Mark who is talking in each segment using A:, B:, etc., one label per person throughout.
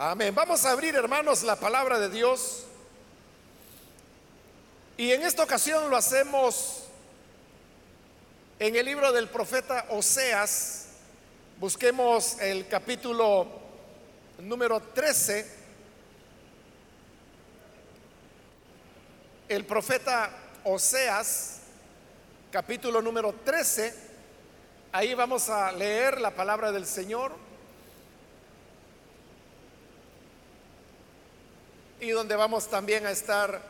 A: Amén. Vamos a abrir, hermanos, la palabra de Dios. Y en esta ocasión lo hacemos en el libro del profeta Oseas. Busquemos el capítulo número 13. El profeta Oseas, capítulo número 13. Ahí vamos a leer la palabra del Señor. Y donde vamos también a estar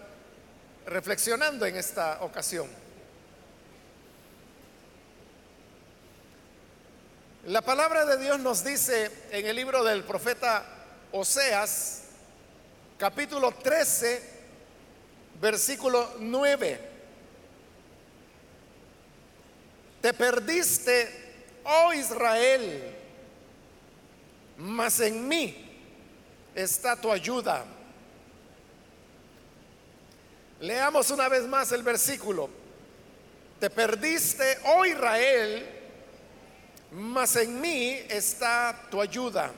A: reflexionando en esta ocasión. La palabra de Dios nos dice en el libro del profeta Oseas, capítulo 13, versículo 9. Te perdiste, oh Israel, mas en mí está tu ayuda Leamos una vez más el versículo. Te perdiste, oh Israel, mas en mí está tu ayuda.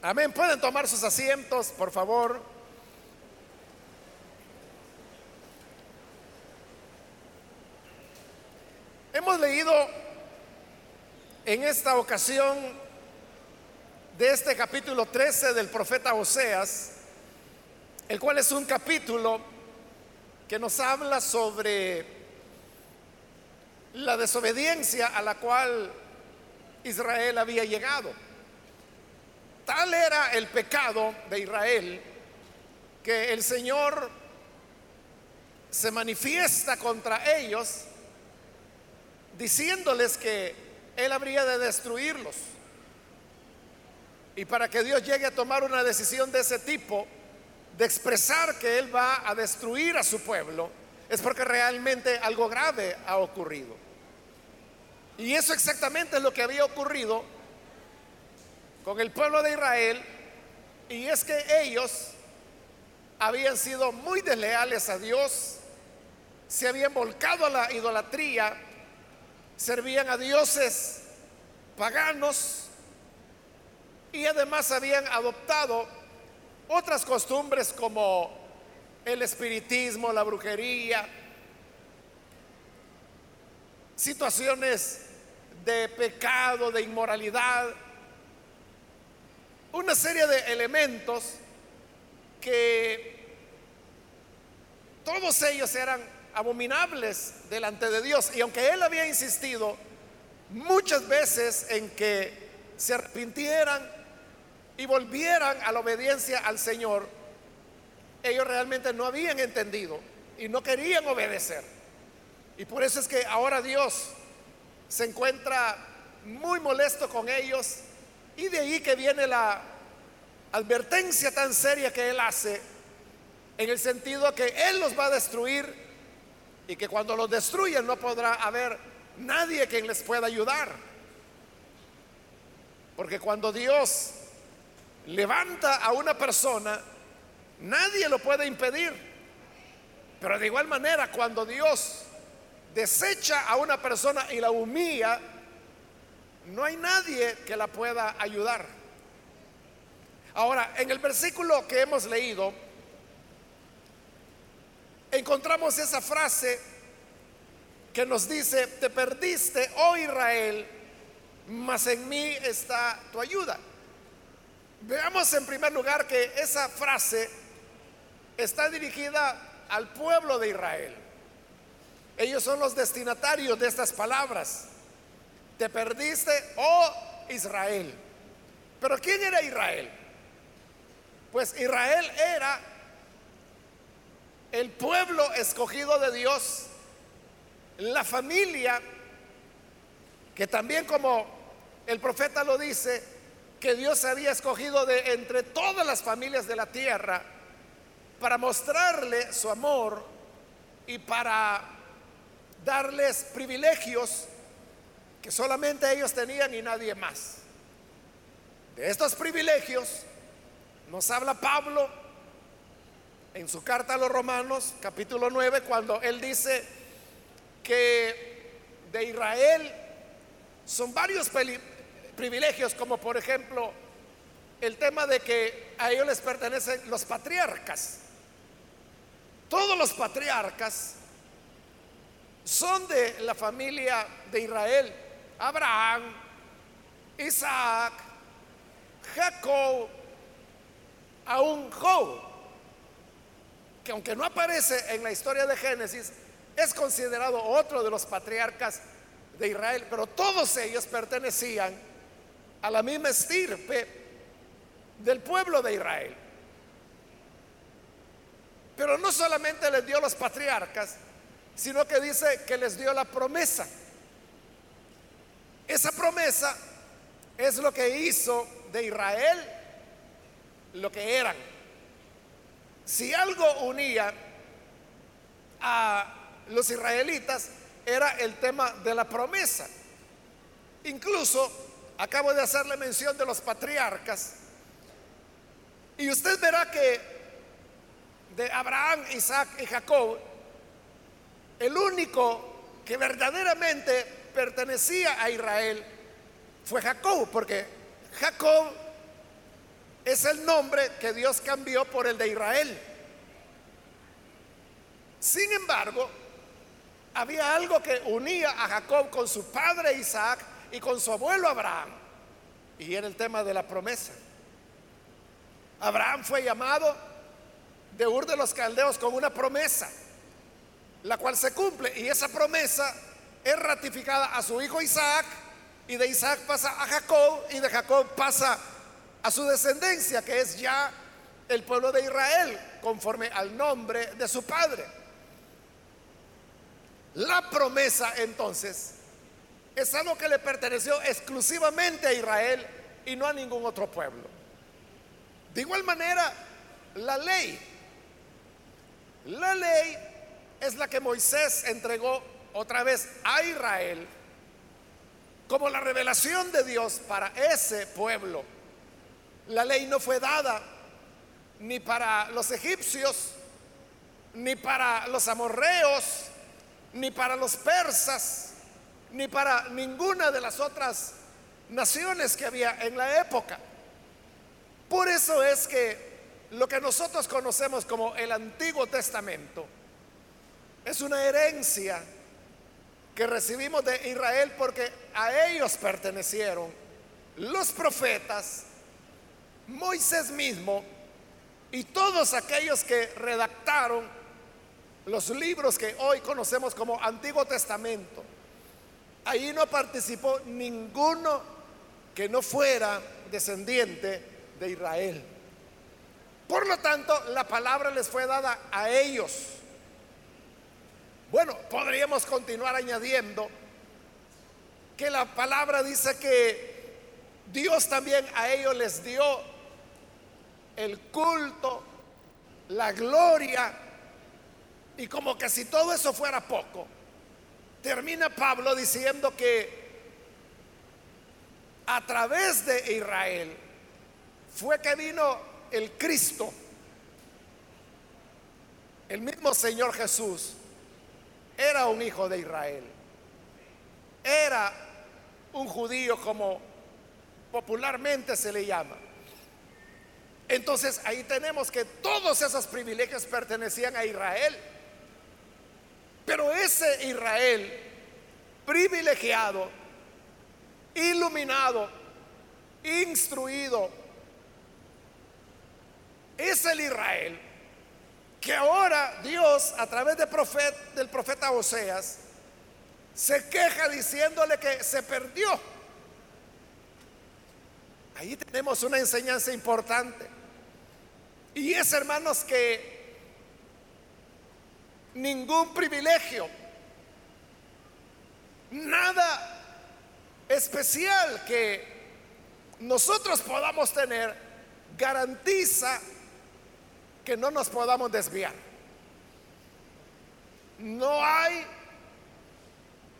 A: Amén. Pueden tomar sus asientos, por favor. Hemos leído en esta ocasión de este capítulo 13 del profeta Oseas el cual es un capítulo que nos habla sobre la desobediencia a la cual Israel había llegado. Tal era el pecado de Israel que el Señor se manifiesta contra ellos diciéndoles que Él habría de destruirlos. Y para que Dios llegue a tomar una decisión de ese tipo, de expresar que Él va a destruir a su pueblo, es porque realmente algo grave ha ocurrido. Y eso exactamente es lo que había ocurrido con el pueblo de Israel, y es que ellos habían sido muy desleales a Dios, se habían volcado a la idolatría, servían a dioses paganos y además habían adoptado otras costumbres como el espiritismo, la brujería, situaciones de pecado, de inmoralidad, una serie de elementos que todos ellos eran abominables delante de Dios. Y aunque Él había insistido muchas veces en que se arrepintieran, y volvieran a la obediencia al Señor, ellos realmente no habían entendido y no querían obedecer. Y por eso es que ahora Dios se encuentra muy molesto con ellos y de ahí que viene la advertencia tan seria que Él hace en el sentido que Él los va a destruir y que cuando los destruyen no podrá haber nadie quien les pueda ayudar. Porque cuando Dios levanta a una persona, nadie lo puede impedir. Pero de igual manera, cuando Dios desecha a una persona y la humilla, no hay nadie que la pueda ayudar. Ahora, en el versículo que hemos leído, encontramos esa frase que nos dice, te perdiste, oh Israel, mas en mí está tu ayuda. Veamos en primer lugar que esa frase está dirigida al pueblo de Israel. Ellos son los destinatarios de estas palabras. Te perdiste, oh Israel. Pero ¿quién era Israel? Pues Israel era el pueblo escogido de Dios, la familia que también como el profeta lo dice, que Dios había escogido de entre todas las familias de la tierra para mostrarle su amor y para darles privilegios que solamente ellos tenían y nadie más. De estos privilegios nos habla Pablo en su carta a los Romanos, capítulo 9, cuando él dice que de Israel son varios privilegios como por ejemplo el tema de que a ellos les pertenecen los patriarcas. Todos los patriarcas son de la familia de Israel. Abraham, Isaac, Jacob, aún Job, que aunque no aparece en la historia de Génesis, es considerado otro de los patriarcas de Israel, pero todos ellos pertenecían a la misma estirpe del pueblo de Israel. Pero no solamente les dio los patriarcas, sino que dice que les dio la promesa. Esa promesa es lo que hizo de Israel lo que eran. Si algo unía a los israelitas era el tema de la promesa. Incluso acabo de hacerle mención de los patriarcas. Y usted verá que de Abraham, Isaac y Jacob, el único que verdaderamente pertenecía a Israel fue Jacob, porque Jacob es el nombre que Dios cambió por el de Israel. Sin embargo, había algo que unía a Jacob con su padre Isaac y con su abuelo Abraham, y era el tema de la promesa. Abraham fue llamado de Ur de los Caldeos con una promesa, la cual se cumple, y esa promesa es ratificada a su hijo Isaac, y de Isaac pasa a Jacob, y de Jacob pasa a su descendencia, que es ya el pueblo de Israel, conforme al nombre de su padre. La promesa entonces es algo que le perteneció exclusivamente a Israel y no a ningún otro pueblo. De igual manera, la ley. La ley es la que Moisés entregó otra vez a Israel como la revelación de Dios para ese pueblo. La ley no fue dada ni para los egipcios, ni para los amorreos, ni para los persas, ni para ninguna de las otras naciones que había en la época. Por eso es que lo que nosotros conocemos como el Antiguo Testamento es una herencia que recibimos de Israel porque a ellos pertenecieron los profetas, Moisés mismo y todos aquellos que redactaron los libros que hoy conocemos como Antiguo Testamento. Ahí no participó ninguno que no fuera descendiente de Israel. Por lo tanto, la palabra les fue dada a ellos. Bueno, podríamos continuar añadiendo que la palabra dice que Dios también a ellos les dio el culto, la gloria, y como que si todo eso fuera poco, termina Pablo diciendo que a través de Israel fue que vino el Cristo, el mismo Señor Jesús, era un hijo de Israel. Era un judío como popularmente se le llama. Entonces ahí tenemos que todos esos privilegios pertenecían a Israel. Pero ese Israel privilegiado, iluminado, instruido, es el Israel que ahora Dios a través de del profeta Oseas se queja diciéndole que se perdió. Ahí tenemos una enseñanza importante. Y es, hermanos, que ningún privilegio, nada especial que nosotros podamos tener, garantiza que no nos podamos desviar. No hay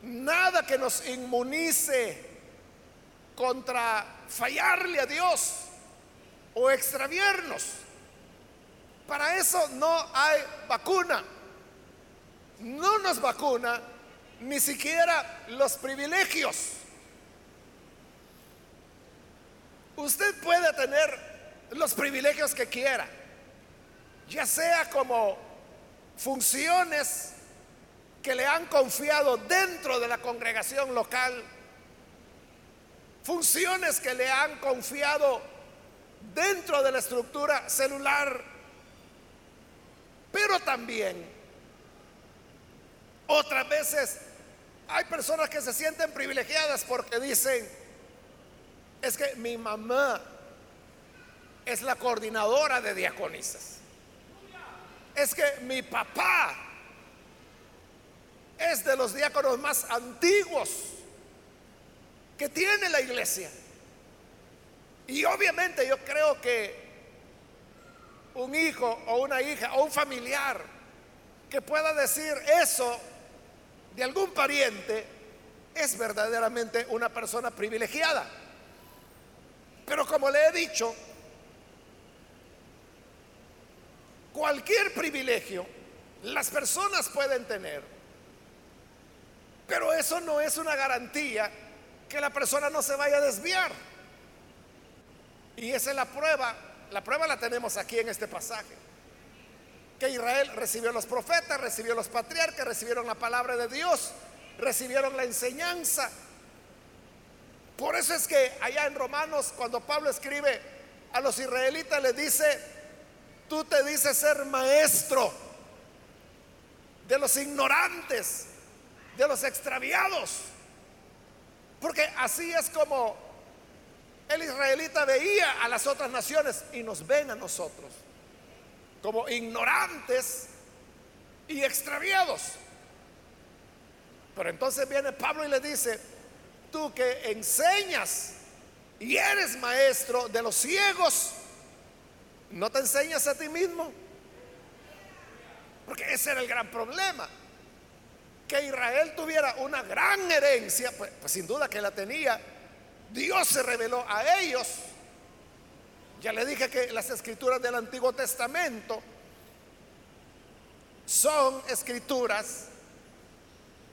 A: nada que nos inmunice contra fallarle a Dios o extraviarnos. Para eso no hay vacuna. No nos vacuna ni siquiera los privilegios. Usted puede tener los privilegios que quiera, ya sea como funciones que le han confiado dentro de la congregación local, funciones que le han confiado dentro de la estructura celular, pero también otras veces hay personas que se sienten privilegiadas porque dicen, es que mi mamá es la coordinadora de diaconisas. Es que mi papá es de los diáconos más antiguos que tiene la iglesia. Y obviamente yo creo que un hijo o una hija o un familiar que pueda decir eso de algún pariente es verdaderamente una persona privilegiada. Pero como le he dicho, cualquier privilegio las personas pueden tener, pero eso no es una garantía que la persona no se vaya a desviar. Y esa es la prueba, la prueba la tenemos aquí en este pasaje. Que Israel recibió los profetas, recibió los patriarcas, recibieron la palabra de Dios, recibieron la enseñanza. Por eso es que allá en Romanos, cuando Pablo escribe a los israelitas, les dice, Tú te dices ser maestro de los ignorantes, de los extraviados. Porque así es como el israelita veía a las otras naciones y nos ven a nosotros como ignorantes y extraviados. Pero entonces viene Pablo y le dice, tú que enseñas y eres maestro de los ciegos, ¿No te enseñas a ti mismo? Porque ese era el gran problema. Que Israel tuviera una gran herencia, pues, pues, sin duda que la tenía. Dios se reveló a ellos. Ya le dije que las escrituras del Antiguo Testamento son escrituras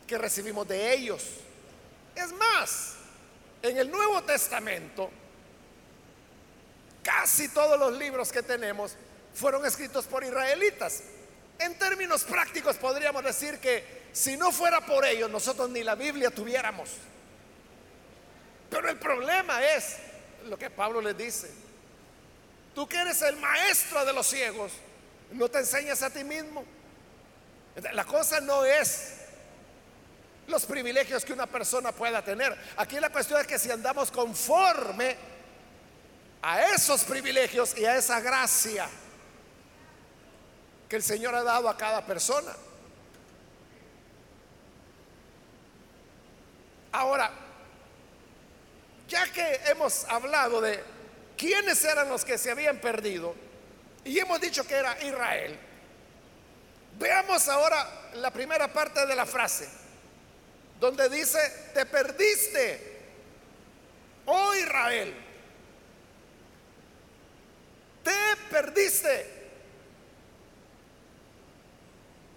A: que recibimos de ellos. Es más, en el Nuevo Testamento, Casi todos los libros que tenemos fueron escritos por israelitas. En términos prácticos podríamos decir que si no fuera por ellos, nosotros ni la Biblia tuviéramos. Pero el problema es lo que Pablo les dice. Tú que eres el maestro de los ciegos, no te enseñas a ti mismo. La cosa no es los privilegios que una persona pueda tener. Aquí la cuestión es que si andamos conforme a esos privilegios y a esa gracia que el Señor ha dado a cada persona. Ahora, ya que hemos hablado de quiénes eran los que se habían perdido y hemos dicho que era Israel, veamos ahora la primera parte de la frase, donde dice, te perdiste, oh Israel. Te perdiste.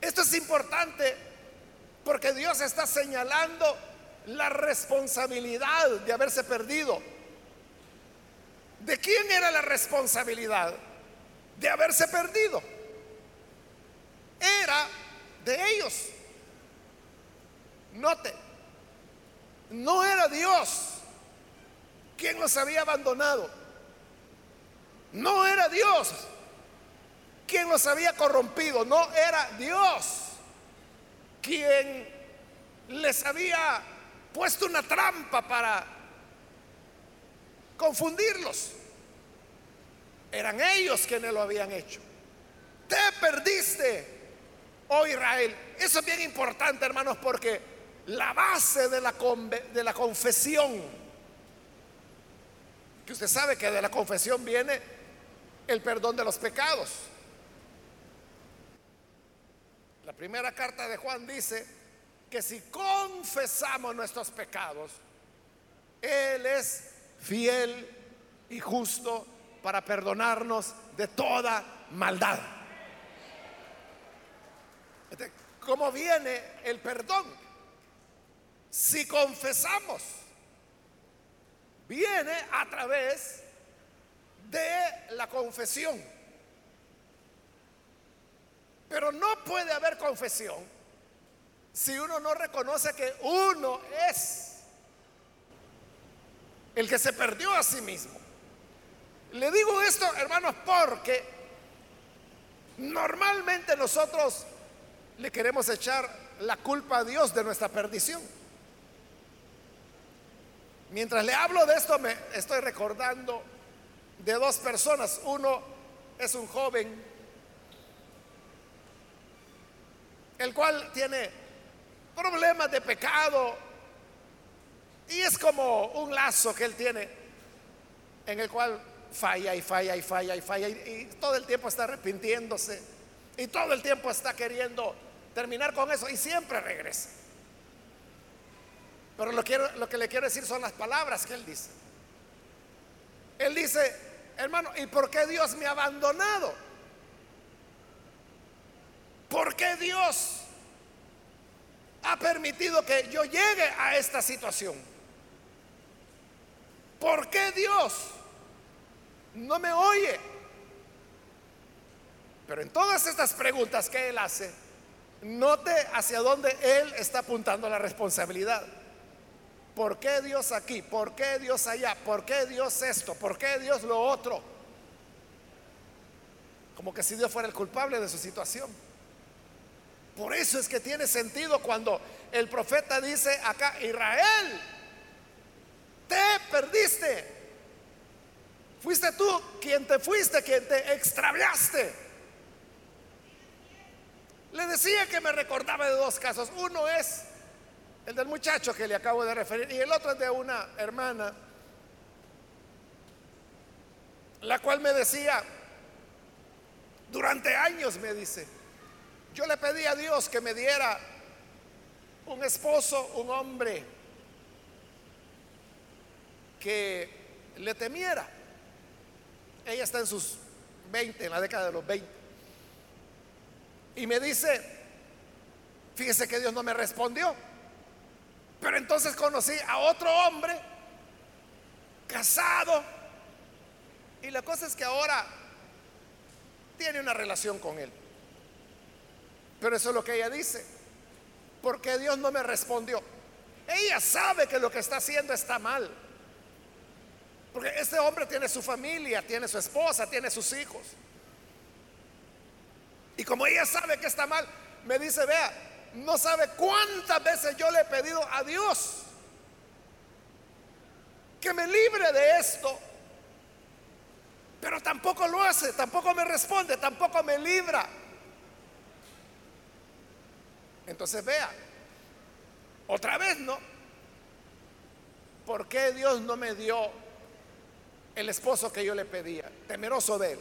A: Esto es importante porque Dios está señalando la responsabilidad de haberse perdido. ¿De quién era la responsabilidad de haberse perdido? Era de ellos. Note, no era Dios quien los había abandonado. No era Dios quien los había corrompido, no era Dios quien les había puesto una trampa para confundirlos. Eran ellos quienes lo habían hecho. Te perdiste, oh Israel. Eso es bien importante, hermanos, porque la base de la, de la confesión, que usted sabe que de la confesión viene el perdón de los pecados. La primera carta de Juan dice que si confesamos nuestros pecados, Él es fiel y justo para perdonarnos de toda maldad. Este, ¿Cómo viene el perdón? Si confesamos, viene a través de la confesión. Pero no puede haber confesión si uno no reconoce que uno es el que se perdió a sí mismo. Le digo esto, hermanos, porque normalmente nosotros le queremos echar la culpa a Dios de nuestra perdición. Mientras le hablo de esto, me estoy recordando de dos personas. Uno es un joven, el cual tiene problemas de pecado y es como un lazo que él tiene en el cual falla y falla y falla y falla y, todo el tiempo está arrepintiéndose y todo el tiempo está queriendo terminar con eso y siempre regresa. Pero lo, lo que le quiero decir son las palabras que él dice. Él dice, hermano, ¿y por qué Dios me ha abandonado? ¿Por qué Dios ha permitido que yo llegue a esta situación? ¿Por qué Dios no me oye? Pero en todas estas preguntas que él hace, note hacia dónde él está apuntando la responsabilidad. ¿Por qué Dios aquí? ¿Por qué Dios allá? ¿Por qué Dios esto? ¿Por qué Dios lo otro? Como que si Dios fuera el culpable de su situación. Por eso es que tiene sentido cuando el profeta dice acá, Israel, te perdiste. Fuiste tú quien te fuiste, quien te extraviaste. Le decía que me recordaba de dos casos. Uno es el del muchacho que le acabo de referir y el otro es de una hermana, la cual me decía, durante años me dice, yo le pedí a Dios que me diera un esposo, un hombre que le temiera. Ella está en sus 20, en la década de los 20. Y me dice, fíjese que Dios no me respondió. Pero entonces conocí a otro hombre casado. Y la cosa es que ahora tiene una relación con él. Pero eso es lo que ella dice. Porque Dios no me respondió. Ella sabe que lo que está haciendo está mal. Porque este hombre tiene su familia, tiene su esposa, tiene sus hijos. Y como ella sabe que está mal, me dice, vea, no sabe cuántas veces yo le he pedido a Dios que me libre de esto. Pero tampoco lo hace, tampoco me responde, tampoco me libra. Entonces vea, otra vez no. ¿Por qué Dios no me dio el esposo que yo le pedía, temeroso de él?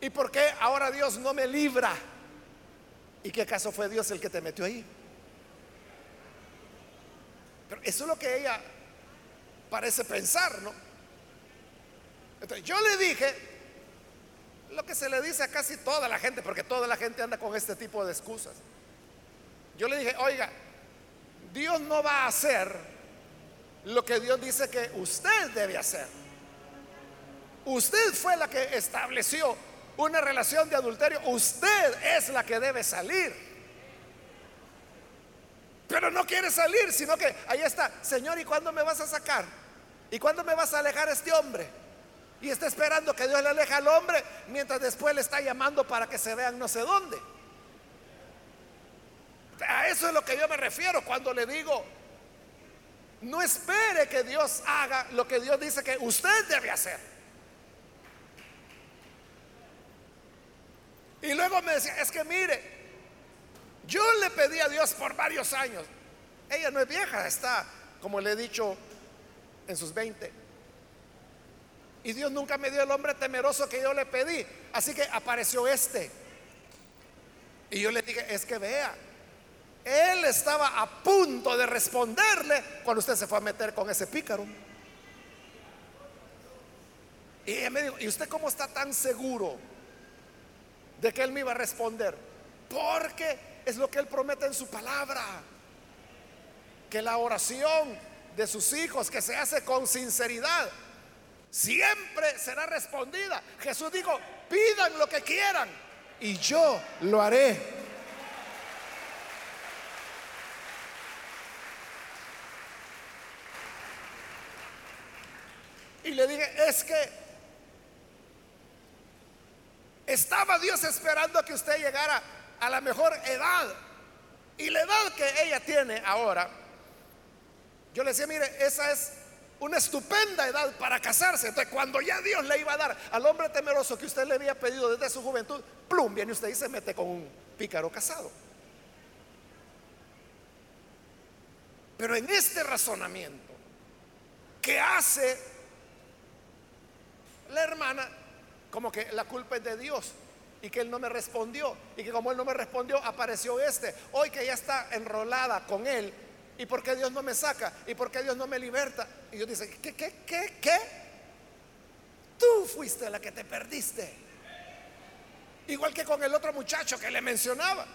A: ¿Y por qué ahora Dios no me libra? ¿Y qué caso fue Dios el que te metió ahí? Pero eso es lo que ella parece pensar, ¿no? Entonces yo le dije lo que se le dice a casi toda la gente, porque toda la gente anda con este tipo de excusas. Yo le dije, oiga, Dios no va a hacer lo que Dios dice que usted debe hacer. Usted fue la que estableció una relación de adulterio, usted es la que debe salir. Pero no quiere salir, sino que ahí está, Señor, ¿y cuándo me vas a sacar? ¿Y cuándo me vas a alejar a este hombre? Y está esperando que Dios le aleje al hombre mientras después le está llamando para que se vean no sé dónde. A eso es lo que yo me refiero cuando le digo, no espere que Dios haga lo que Dios dice que usted debe hacer. Y luego me decía, es que mire, yo le pedí a Dios por varios años. Ella no es vieja, está, como le he dicho, en sus 20. Y Dios nunca me dio el hombre temeroso que yo le pedí. Así que apareció este. Y yo le dije, es que vea, él estaba a punto de responderle cuando usted se fue a meter con ese pícaro. Y ella me dijo, ¿y usted cómo está tan seguro? De que Él me iba a responder. Porque es lo que Él promete en su palabra. Que la oración de sus hijos que se hace con sinceridad siempre será respondida. Jesús dijo, pidan lo que quieran y yo lo haré. Y le dije, es que estaba Dios esperando a que usted llegara a la mejor edad. Y la edad que ella tiene ahora, yo le decía, mire, esa es una estupenda edad para casarse. Entonces, cuando ya Dios le iba a dar al hombre temeroso que usted le había pedido desde su juventud, plum, viene usted y se mete con un pícaro casado. Pero en este razonamiento que hace la hermana, como que la culpa es de Dios y que él no me respondió y que como él no me respondió apareció este, hoy que ya está enrolada con él ¿Y por qué Dios no me saca? ¿Y por qué Dios no me liberta? Y Dios dice, ¿qué, qué, qué, qué? Tú fuiste la que te perdiste. Igual que con el otro muchacho que le mencionaba.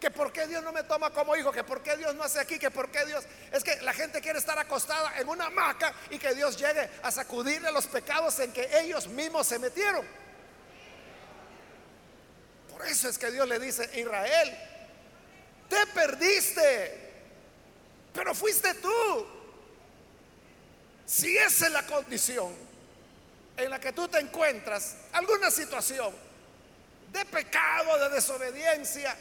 A: Que por qué Dios no me toma como hijo, que por qué Dios no hace aquí, que por qué Dios... Es que la gente quiere estar acostada en una hamaca y que Dios llegue a sacudirle los pecados en que ellos mismos se metieron. Por eso es que Dios le dice, Israel, te perdiste. Pero fuiste tú. Si esa es la condición en la que tú te encuentras, alguna situación de pecado, de desobediencia,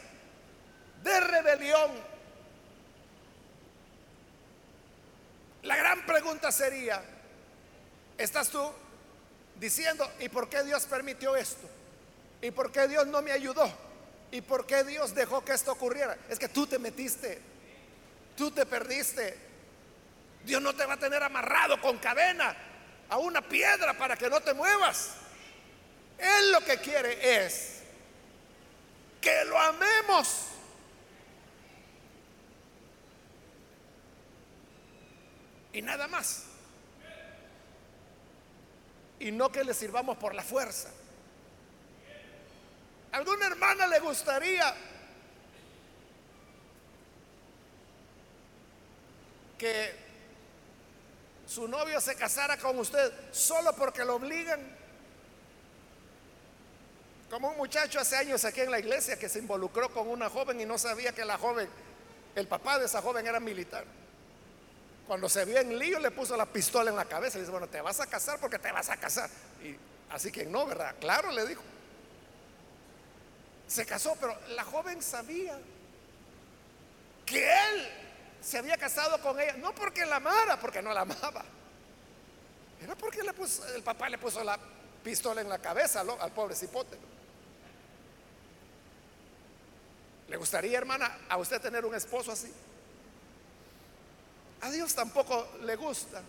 A: de rebelión, la gran pregunta sería, ¿estás tú diciendo, ¿y por qué Dios permitió esto? ¿Y por qué Dios no me ayudó? ¿Y por qué Dios dejó que esto ocurriera? Es que tú te metiste Tú te perdiste. Dios no te va a tener amarrado con cadena a una piedra para que no te muevas. Él lo que quiere es que lo amemos. Y nada más. Y no que le sirvamos por la fuerza. ¿Alguna hermana le gustaría que su novio se casara con usted solo porque lo obligan. Como un muchacho hace años aquí en la iglesia que se involucró con una joven y no sabía que la joven, el papá de esa joven era militar. Cuando se vio en lío le puso la pistola en la cabeza y dice, bueno, te vas a casar porque te vas a casar. Y así que no, ¿verdad? Claro, le dijo. Se casó, pero la joven sabía que él se había casado con ella, no porque la amara, porque no la amaba. Era porque le puso, el papá le puso la pistola en la cabeza al pobre cipote. ¿Le gustaría, hermana, a usted tener un esposo así? A Dios tampoco le gusta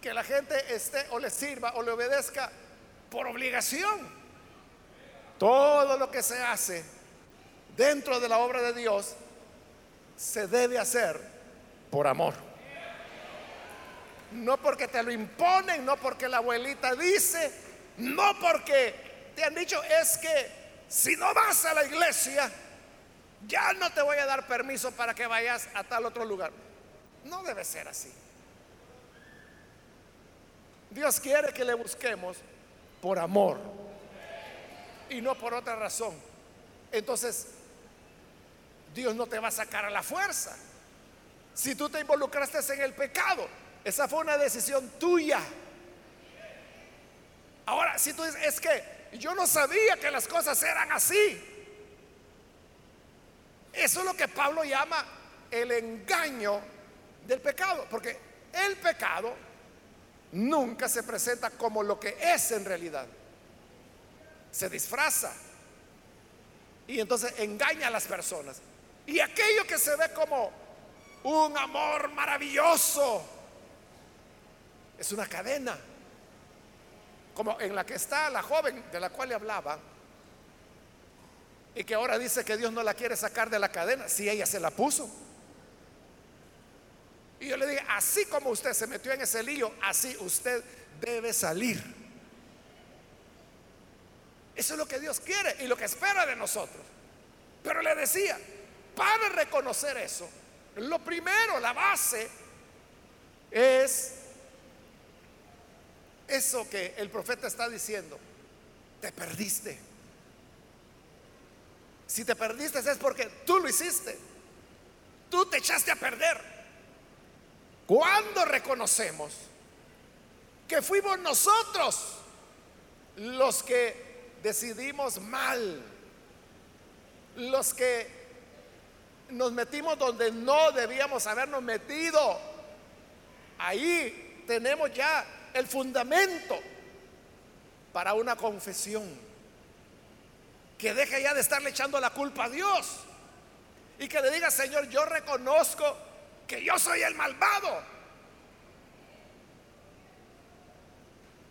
A: que la gente esté o le sirva o le obedezca por obligación. Todo lo que se hace dentro de la obra de Dios se debe hacer por amor. No porque te lo imponen, no porque la abuelita dice, no porque te han dicho, es que si no vas a la iglesia, ya no te voy a dar permiso para que vayas a tal otro lugar. No debe ser así. Dios quiere que le busquemos por amor y no por otra razón. Entonces, Dios no te va a sacar a la fuerza. Si tú te involucraste en el pecado, esa fue una decisión tuya. Ahora, si tú dices, es que yo no sabía que las cosas eran así. Eso es lo que Pablo llama el engaño del pecado, porque el pecado nunca se presenta como lo que es en realidad. Se disfraza y entonces engaña a las personas. Y aquello que se ve como un amor maravilloso es una cadena, como en la que está la joven de la cual le hablaba, y que ahora dice que Dios no la quiere sacar de la cadena, si ella se la puso. Y yo le dije, así como usted se metió en ese lío, así usted debe salir. Eso es lo que Dios quiere y lo que espera de nosotros. Pero le decía, para reconocer eso, lo primero, la base, es eso que el profeta está diciendo, te perdiste. Si te perdiste es porque tú lo hiciste. Tú te echaste a perder. Cuando reconocemos que fuimos nosotros los que decidimos mal, los que nos metimos donde no debíamos habernos metido, ahí tenemos ya el fundamento para una confesión que deje ya de estarle echando la culpa a Dios y que le diga, Señor, yo reconozco que yo soy el malvado.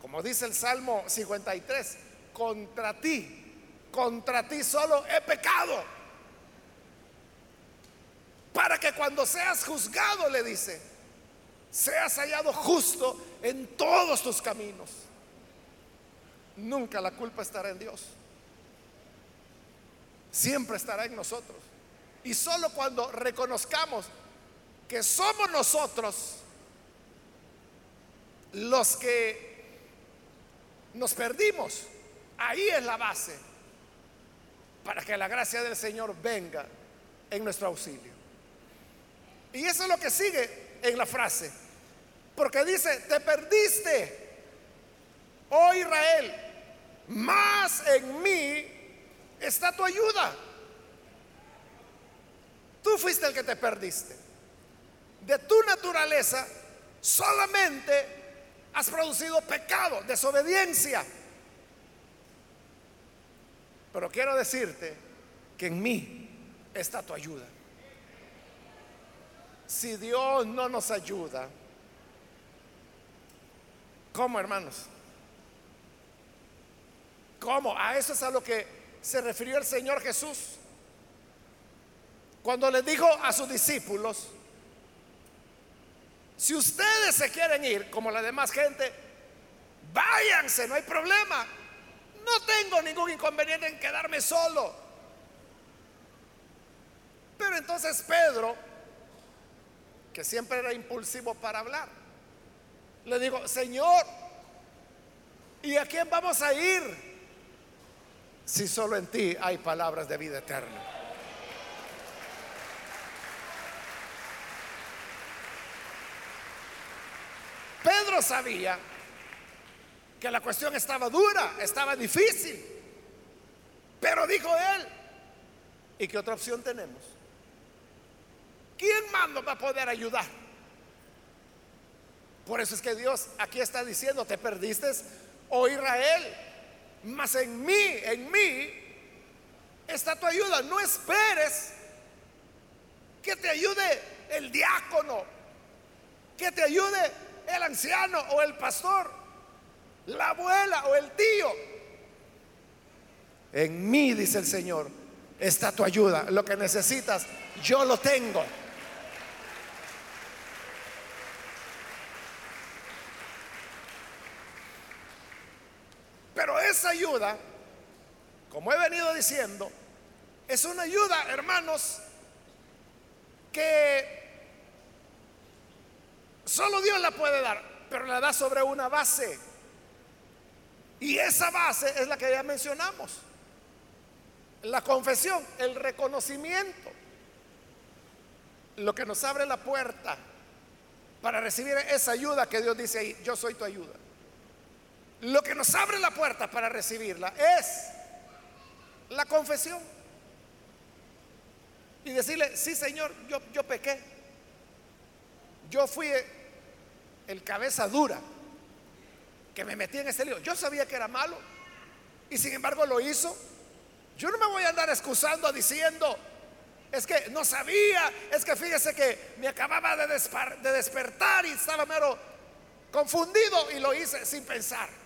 A: Como dice el Salmo 53, contra ti, contra ti solo he pecado. Para que cuando seas juzgado, le dice, seas hallado justo en todos tus caminos. Nunca la culpa estará en Dios. Siempre estará en nosotros. Y solo cuando reconozcamos que somos nosotros los que nos perdimos, ahí es la base para que la gracia del Señor venga en nuestro auxilio. Y eso es lo que sigue en la frase. Porque dice, te perdiste, oh Israel, más en mí está tu ayuda. Tú fuiste el que te perdiste. De tu naturaleza solamente has producido pecado, desobediencia. Pero quiero decirte que en mí está tu ayuda. Si Dios no nos ayuda, ¿cómo hermanos? ¿Cómo? A eso es a lo que se refirió el Señor Jesús. Cuando le dijo a sus discípulos, si ustedes se quieren ir como la demás gente, váyanse, no hay problema. No tengo ningún inconveniente en quedarme solo. Pero entonces Pedro que siempre era impulsivo para hablar. Le digo, Señor, ¿y a quién vamos a ir? Si solo en ti hay palabras de vida eterna. Pedro sabía que la cuestión estaba dura, estaba difícil, pero dijo él, ¿y qué otra opción tenemos? ¿quién más nos va a poder ayudar? Por eso es que Dios aquí está diciendo, te perdiste, oh Israel, mas en mí, en mí está tu ayuda. No esperes que te ayude el diácono, que te ayude el anciano o el pastor, la abuela o el tío. En mí, dice el Señor, está tu ayuda. Lo que necesitas, yo lo tengo. Pero esa ayuda, como he venido diciendo, es una ayuda, hermanos, que solo Dios la puede dar, pero la da sobre una base. Y esa base es la que ya mencionamos. La confesión, el reconocimiento, lo que nos abre la puerta para recibir esa ayuda que Dios dice ahí, yo soy tu ayuda. Lo que nos abre la puerta para recibirla es la confesión. Y decirle, sí Señor, yo, yo pequé. Yo fui el cabeza dura que me metí en ese lío. Yo sabía que era malo y sin embargo lo hizo. Yo no me voy a andar excusando diciendo, es que no sabía, es que fíjese que me acababa de, de despertar y estaba mero confundido y lo hice sin pensar.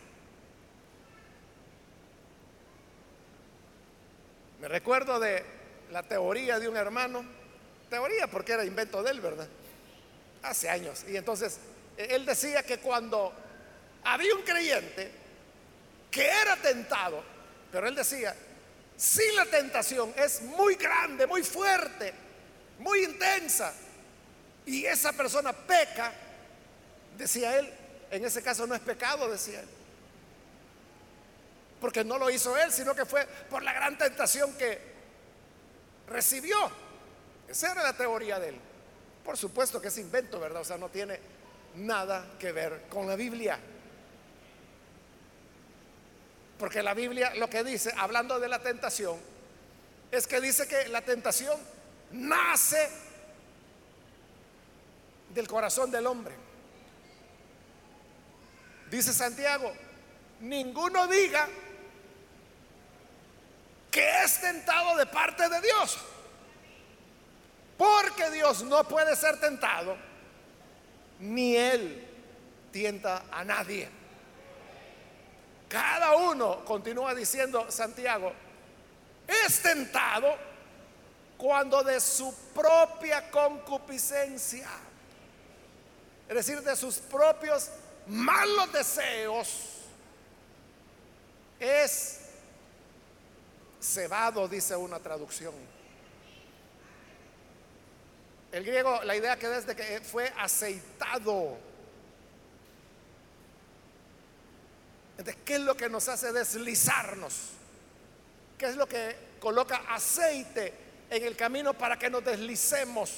A: Me recuerdo de la teoría de un hermano, teoría porque era invento de él, ¿verdad? Hace años. Y entonces e, él decía que cuando había un creyente que era tentado, pero él decía, si la tentación es muy grande, muy fuerte, muy intensa, y esa persona peca, decía él, en ese caso no es pecado, decía él. Porque no lo hizo él, sino que fue por la gran tentación que recibió. Esa era la teoría de él. Por supuesto que es invento, ¿verdad? O sea, no tiene nada que ver con la Biblia. Porque la Biblia lo que dice, hablando de la tentación, es que dice que la tentación nace del corazón del hombre. Dice Santiago, ninguno diga tentado de parte de Dios. Porque Dios no puede ser tentado, ni Él tienta a nadie. Cada uno, continúa diciendo Santiago, es tentado cuando de su propia concupiscencia, es decir, de sus propios malos deseos, es cebado, dice una traducción. El griego, la idea que desde que fue aceitado. Entonces, ¿qué es lo que nos hace deslizarnos? ¿Qué es lo que coloca aceite en el camino para que nos deslicemos?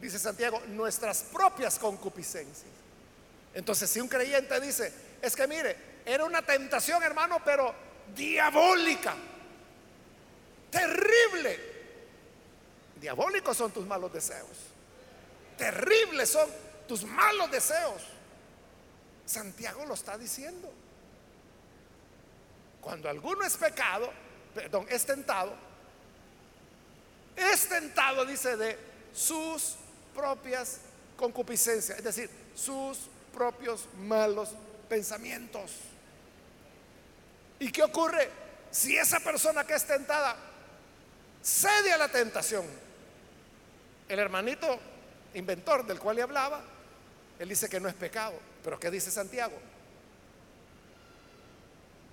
A: Dice Santiago, nuestras propias concupiscencias. Entonces, si un creyente dice, es que mire, era una tentación, hermano, pero diabólica, terrible. Diabólicos son tus malos deseos. Terribles son tus malos deseos. Santiago lo está diciendo. Cuando alguno es pecado, perdón, es tentado, es tentado, dice, de sus propias concupiscencias, es decir, sus propios malos pensamientos. ¿Y qué ocurre si esa persona que es tentada cede a la tentación? El hermanito inventor del cual le hablaba, él dice que no es pecado, pero ¿qué dice Santiago?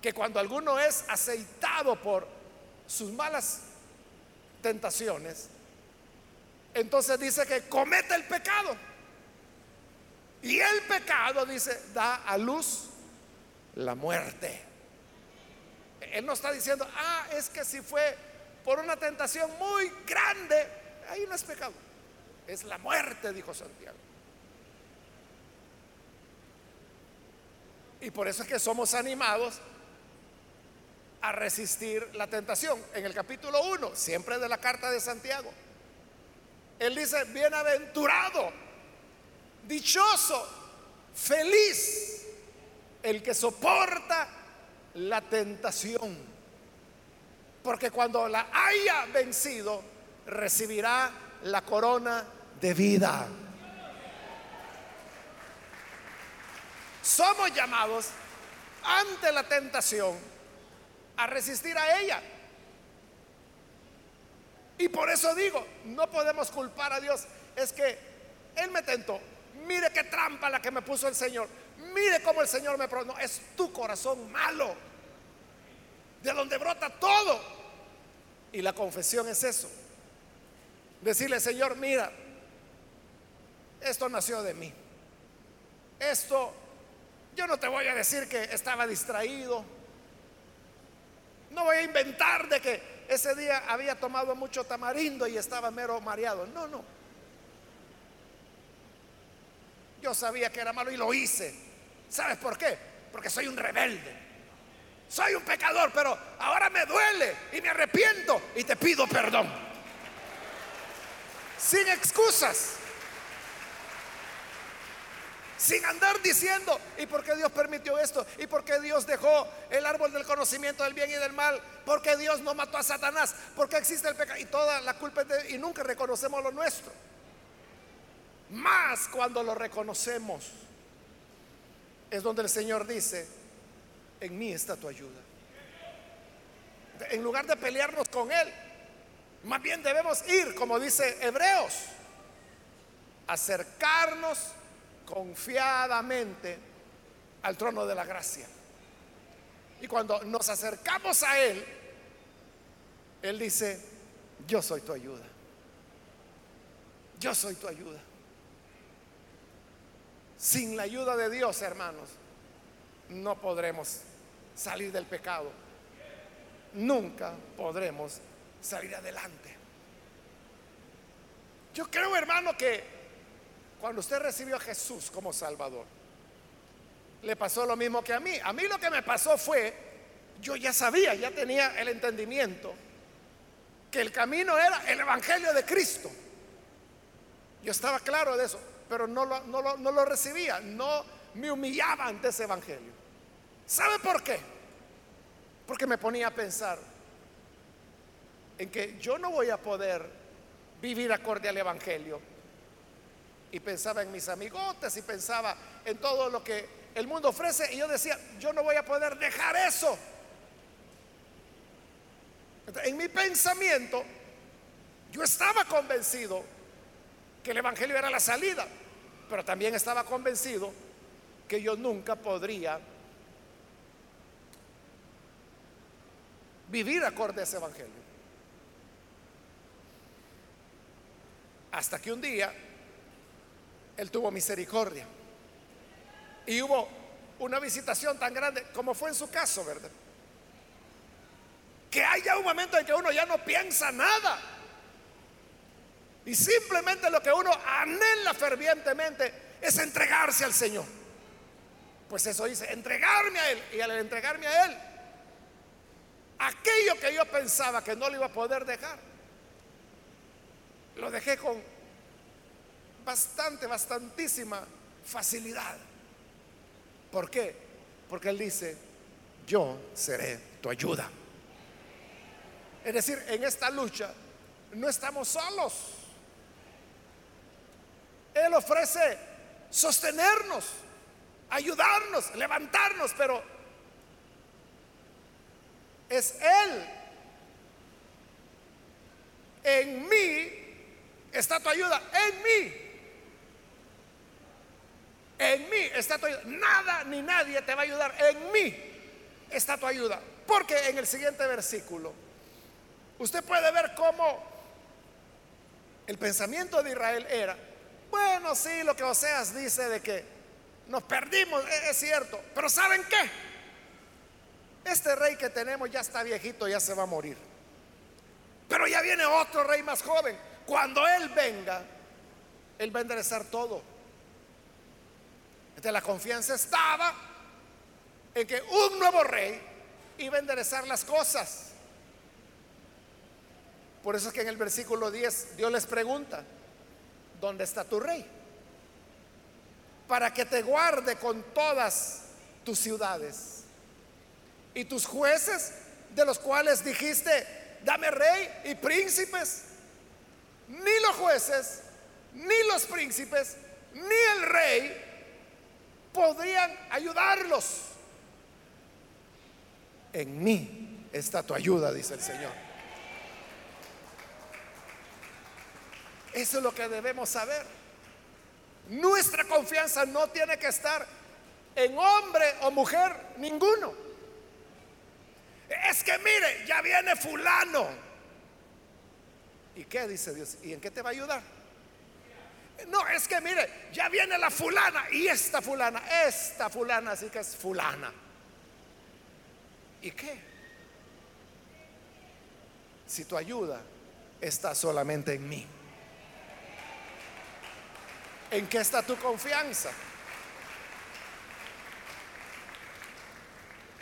A: Que cuando alguno es aceitado por sus malas tentaciones, entonces dice que comete el pecado. Y el pecado, dice, da a luz la muerte. Él no está diciendo, ah, es que si fue por una tentación muy grande, ahí no es pecado. Es la muerte, dijo Santiago. Y por eso es que somos animados a resistir la tentación. En el capítulo 1, siempre de la carta de Santiago, él dice, bienaventurado, dichoso, feliz, el que soporta la tentación. Porque cuando la haya vencido, recibirá la corona de vida. Somos llamados ante la tentación a resistir a ella. Y por eso digo, no podemos culpar a Dios. Es que Él me tentó. Mire qué trampa la que me puso el Señor. Mire cómo el Señor me. No, es tu corazón malo. De donde brota todo. Y la confesión es eso. Decirle, Señor, mira, esto nació de mí. Esto, yo no te voy a decir que estaba distraído. No voy a inventar de que ese día había tomado mucho tamarindo y estaba mero mareado. No, no. Yo sabía que era malo y lo hice. ¿Sabes por qué? Porque soy un rebelde. Soy un pecador, pero ahora me duele y me arrepiento y te pido perdón. Sin excusas. Sin andar diciendo, ¿y por qué Dios permitió esto? ¿Y por qué Dios dejó el árbol del conocimiento del bien y del mal? ¿Por qué Dios no mató a Satanás? ¿Por qué existe el pecado? Y toda la culpa y nunca reconocemos lo nuestro. Más cuando lo reconocemos, es donde el Señor dice, en mí está tu ayuda. En lugar de pelearnos con Él, más bien debemos ir, como dice Hebreos, acercarnos confiadamente al trono de la gracia. Y cuando nos acercamos a Él, Él dice, yo soy tu ayuda. Yo soy tu ayuda. Sin la ayuda de Dios, hermanos, no podremos salir del pecado. Nunca podremos salir adelante. Yo creo, hermano, que cuando usted recibió a Jesús como Salvador, le pasó lo mismo que a mí. A mí lo que me pasó fue, yo ya sabía, ya tenía el entendimiento, que el camino era el Evangelio de Cristo. Yo estaba claro de eso, pero no lo, no lo, no lo recibía, no me humillaba ante ese Evangelio. ¿Sabe por qué? Porque me ponía a pensar en que yo no voy a poder vivir acorde al Evangelio. Y pensaba en mis amigotes y pensaba en todo lo que el mundo ofrece y yo decía, yo no voy a poder dejar eso. En mi pensamiento, yo estaba convencido que el Evangelio era la salida, pero también estaba convencido que yo nunca podría vivir acorde a ese Evangelio. Hasta que un día Él tuvo misericordia. Y hubo una visitación tan grande como fue en su caso, ¿verdad? Que haya un momento en que uno ya no piensa nada. Y simplemente lo que uno anhela fervientemente es entregarse al Señor. Pues eso dice, entregarme a Él. Y al entregarme a Él, aquello que yo pensaba que no lo iba a poder dejar, lo dejé con bastante, bastantísima facilidad. ¿Por qué? Porque Él dice, yo seré tu ayuda. Es decir, en esta lucha no estamos solos. Él ofrece sostenernos, ayudarnos, levantarnos, pero es Él. En mí está tu ayuda, en mí. En mí está tu ayuda. Nada ni nadie te va a ayudar. En mí está tu ayuda. Porque en el siguiente versículo, usted puede ver cómo el pensamiento de Israel era, bueno, sí, lo que Oseas dice de que nos perdimos, e-, es cierto, pero ¿saben qué? Este rey que tenemos ya está viejito, ya se va a morir. Pero ya viene otro rey más joven. Cuando él venga, él va a enderezar todo. Entonces la confianza estaba en que un nuevo rey iba a enderezar las cosas. Por eso es que en el versículo 10 Dios les pregunta, ¿dónde está tu rey? Para que te guarde con todas tus ciudades y tus jueces, de los cuales dijiste, dame rey y príncipes. Ni los jueces, ni los príncipes, ni el rey podrían ayudarlos. En mí está tu ayuda, dice el Señor. Eso es lo que debemos saber. Nuestra confianza no tiene que estar en hombre o mujer ninguno. Es que mire, ya viene fulano. ¿Y qué dice Dios? ¿Y en qué te va a ayudar? No, es que mire, ya viene la fulana y esta fulana, esta fulana, así que es fulana. ¿Y qué? Si tu ayuda está solamente en mí. ¿En qué está tu confianza?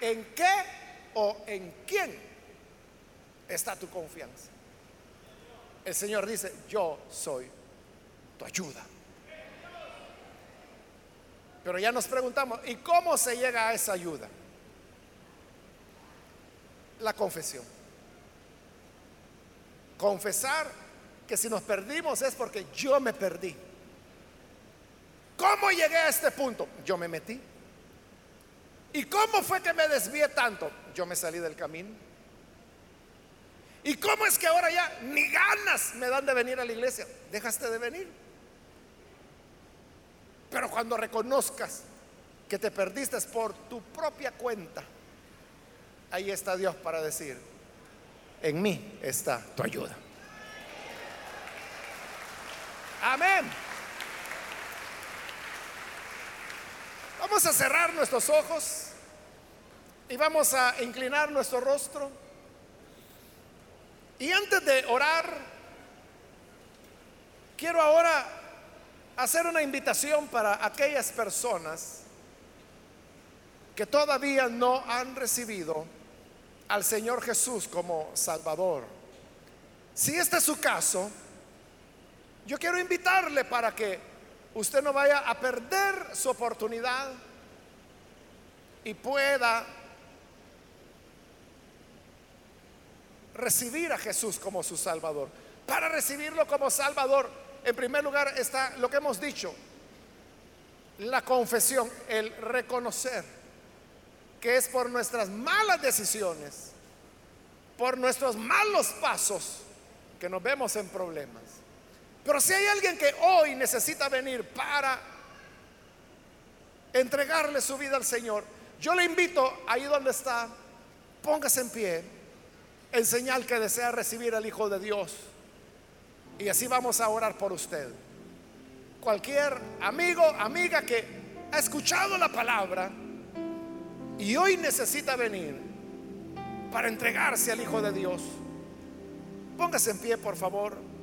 A: ¿En qué o en quién está tu confianza. El Señor dice, yo soy tu ayuda. Pero ya nos preguntamos, ¿y cómo se llega a esa ayuda? La confesión. Confesar que si nos perdimos es porque yo me perdí. ¿Cómo llegué a este punto? Yo me metí. ¿Y cómo fue que me desvié tanto? Yo me salí del camino. ¿Y cómo es que ahora ya ni ganas me dan de venir a la iglesia? Dejaste de venir. Pero cuando reconozcas que te perdiste por tu propia cuenta, ahí está Dios para decir, en mí está tu ayuda. Amén. Vamos a cerrar nuestros ojos y vamos a inclinar nuestro rostro. Y antes de orar, quiero ahora hacer una invitación para aquellas personas que todavía no han recibido al Señor Jesús como Salvador. Si este es su caso, yo quiero invitarle para que usted no vaya a perder su oportunidad y pueda recibir a Jesús como su Salvador. Para recibirlo como Salvador, en primer lugar está lo que hemos dicho, la confesión, el reconocer que es por nuestras malas decisiones, por nuestros malos pasos, que nos vemos en problemas. Pero si hay alguien que hoy necesita venir para entregarle su vida al Señor, yo le invito ahí donde está, póngase en pie, en señal que desea recibir al Hijo de Dios. Y así vamos a orar por usted. Cualquier amigo, amiga que ha escuchado la palabra y hoy necesita venir para entregarse al Hijo de Dios, póngase en pie, por favor.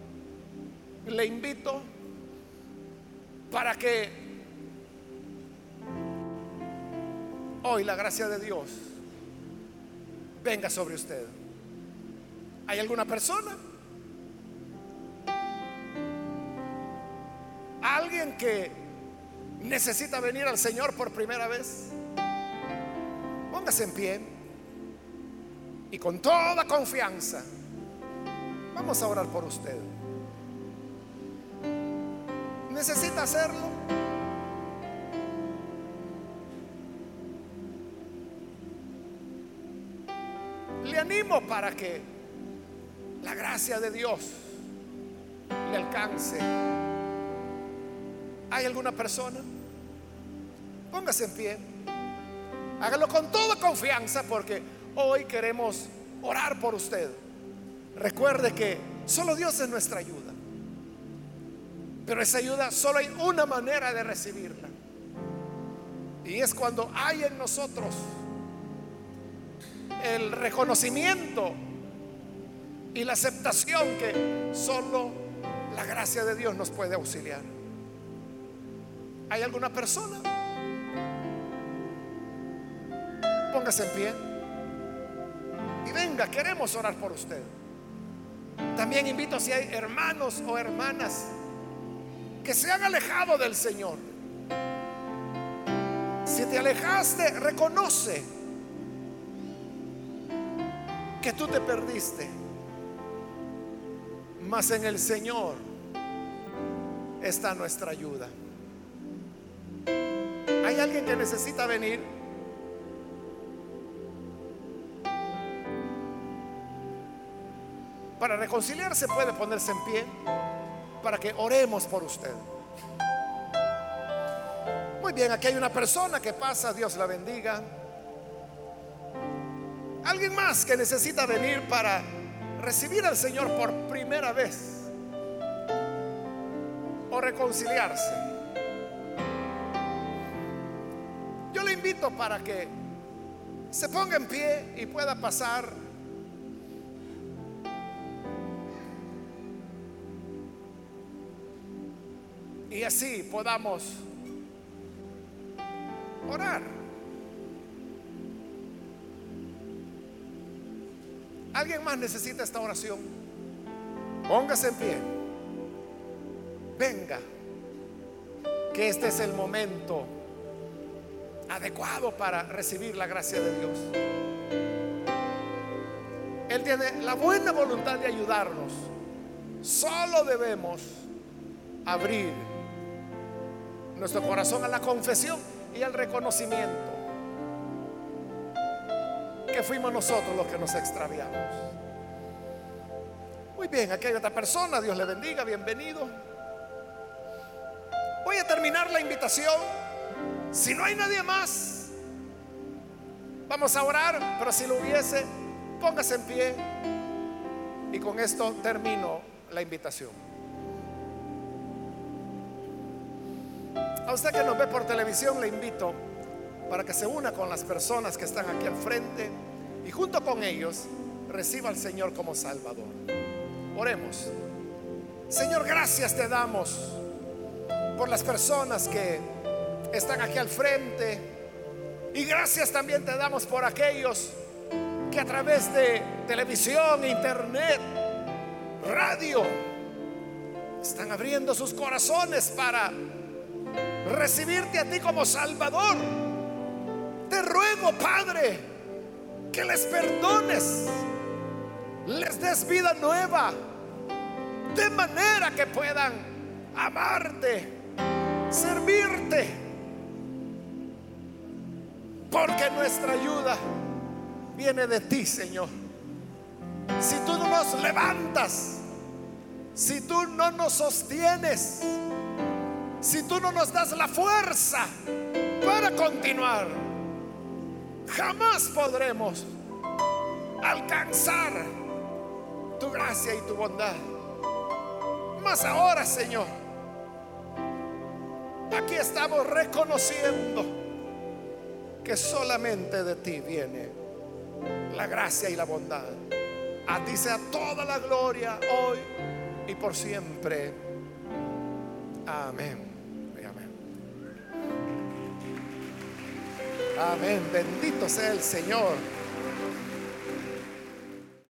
A: Le invito para que hoy la gracia de Dios venga sobre usted. ¿Hay alguna persona? ¿Alguien que necesita venir al Señor por primera vez? Póngase en pie y con toda confianza vamos a orar por usted. ¿Necesita hacerlo? Le animo para que la gracia de Dios le alcance. ¿Hay alguna persona? Póngase en pie. Hágalo con toda confianza porque hoy queremos orar por usted. Recuerde que solo Dios es nuestra ayuda. Pero esa ayuda solo hay una manera de recibirla. Y es cuando hay en nosotros el reconocimiento y la aceptación que solo la gracia de Dios nos puede auxiliar. ¿Hay alguna persona? Póngase en pie. Y venga, queremos orar por usted. También invito si hay hermanos o hermanas que se han alejado del Señor. Si te alejaste, reconoce que tú te perdiste. Mas en el Señor está nuestra ayuda. ¿Hay alguien que necesita venir? Para reconciliarse puede ponerse en pie para que oremos por usted. Muy bien, aquí hay una persona que pasa, Dios la bendiga. Alguien más que necesita venir para recibir al Señor por primera vez o reconciliarse. Yo le invito para que se ponga en pie y pueda pasar y así podamos orar. ¿Alguien más necesita esta oración? Póngase en pie. Venga, que este es el momento adecuado para recibir la gracia de Dios. Él tiene la buena voluntad de ayudarnos. Solo debemos abrir nuestro corazón a la confesión y al reconocimiento que fuimos nosotros los que nos extraviamos. Muy bien, aquí hay otra persona, Dios le bendiga, bienvenido. Voy a terminar la invitación. Si no hay nadie más, vamos a orar, pero si lo hubiese, póngase en pie. Y con esto termino la invitación. A usted que nos ve por televisión le invito para que se una con las personas que están aquí al frente y junto con ellos reciba al Señor como Salvador. Oremos. Señor, gracias te damos por las personas que están aquí al frente y gracias también te damos por aquellos que a través de televisión, internet, radio, están abriendo sus corazones para recibirte a ti como Salvador. Te ruego, Padre, que les perdones, les des vida nueva, de manera que puedan amarte, servirte, porque nuestra ayuda viene de ti, Señor. Si tú no nos levantas, si tú no nos sostienes, si tú no nos das la fuerza para continuar, jamás podremos alcanzar tu gracia y tu bondad. Mas ahora, Señor, aquí estamos reconociendo que solamente de ti viene la gracia y la bondad. A ti sea toda la gloria hoy y por siempre. Amén. Amén. Bendito sea el Señor.